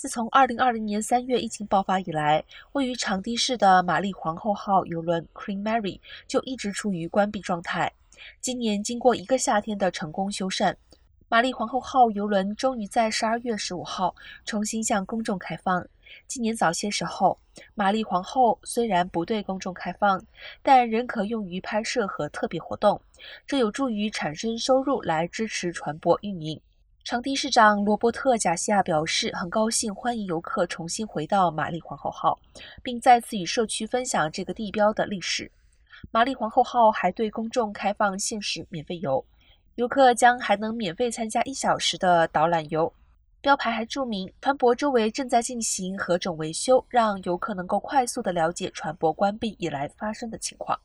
自从2020年3月疫情爆发以来，位于长堤市的玛丽皇后号邮轮 Queen Mary 就一直处于关闭状态。今年经过一个夏天的成功修缮，玛丽皇后号邮轮终于在12月15号重新向公众开放。今年早些时候，玛丽皇后虽然不对公众开放，但仍可用于拍摄和特别活动，这有助于产生收入来支持船舶运营。长堤市长罗伯特·贾西亚表示，很高兴欢迎游客重新回到玛丽皇后号，并再次与社区分享这个地标的历史。玛丽皇后号还对公众开放限时免费游，游客将还能免费参加一小时的导览游。标牌还注明，船舶周围正在进行何种维修，让游客能够快速地了解船舶关闭以来发生的情况。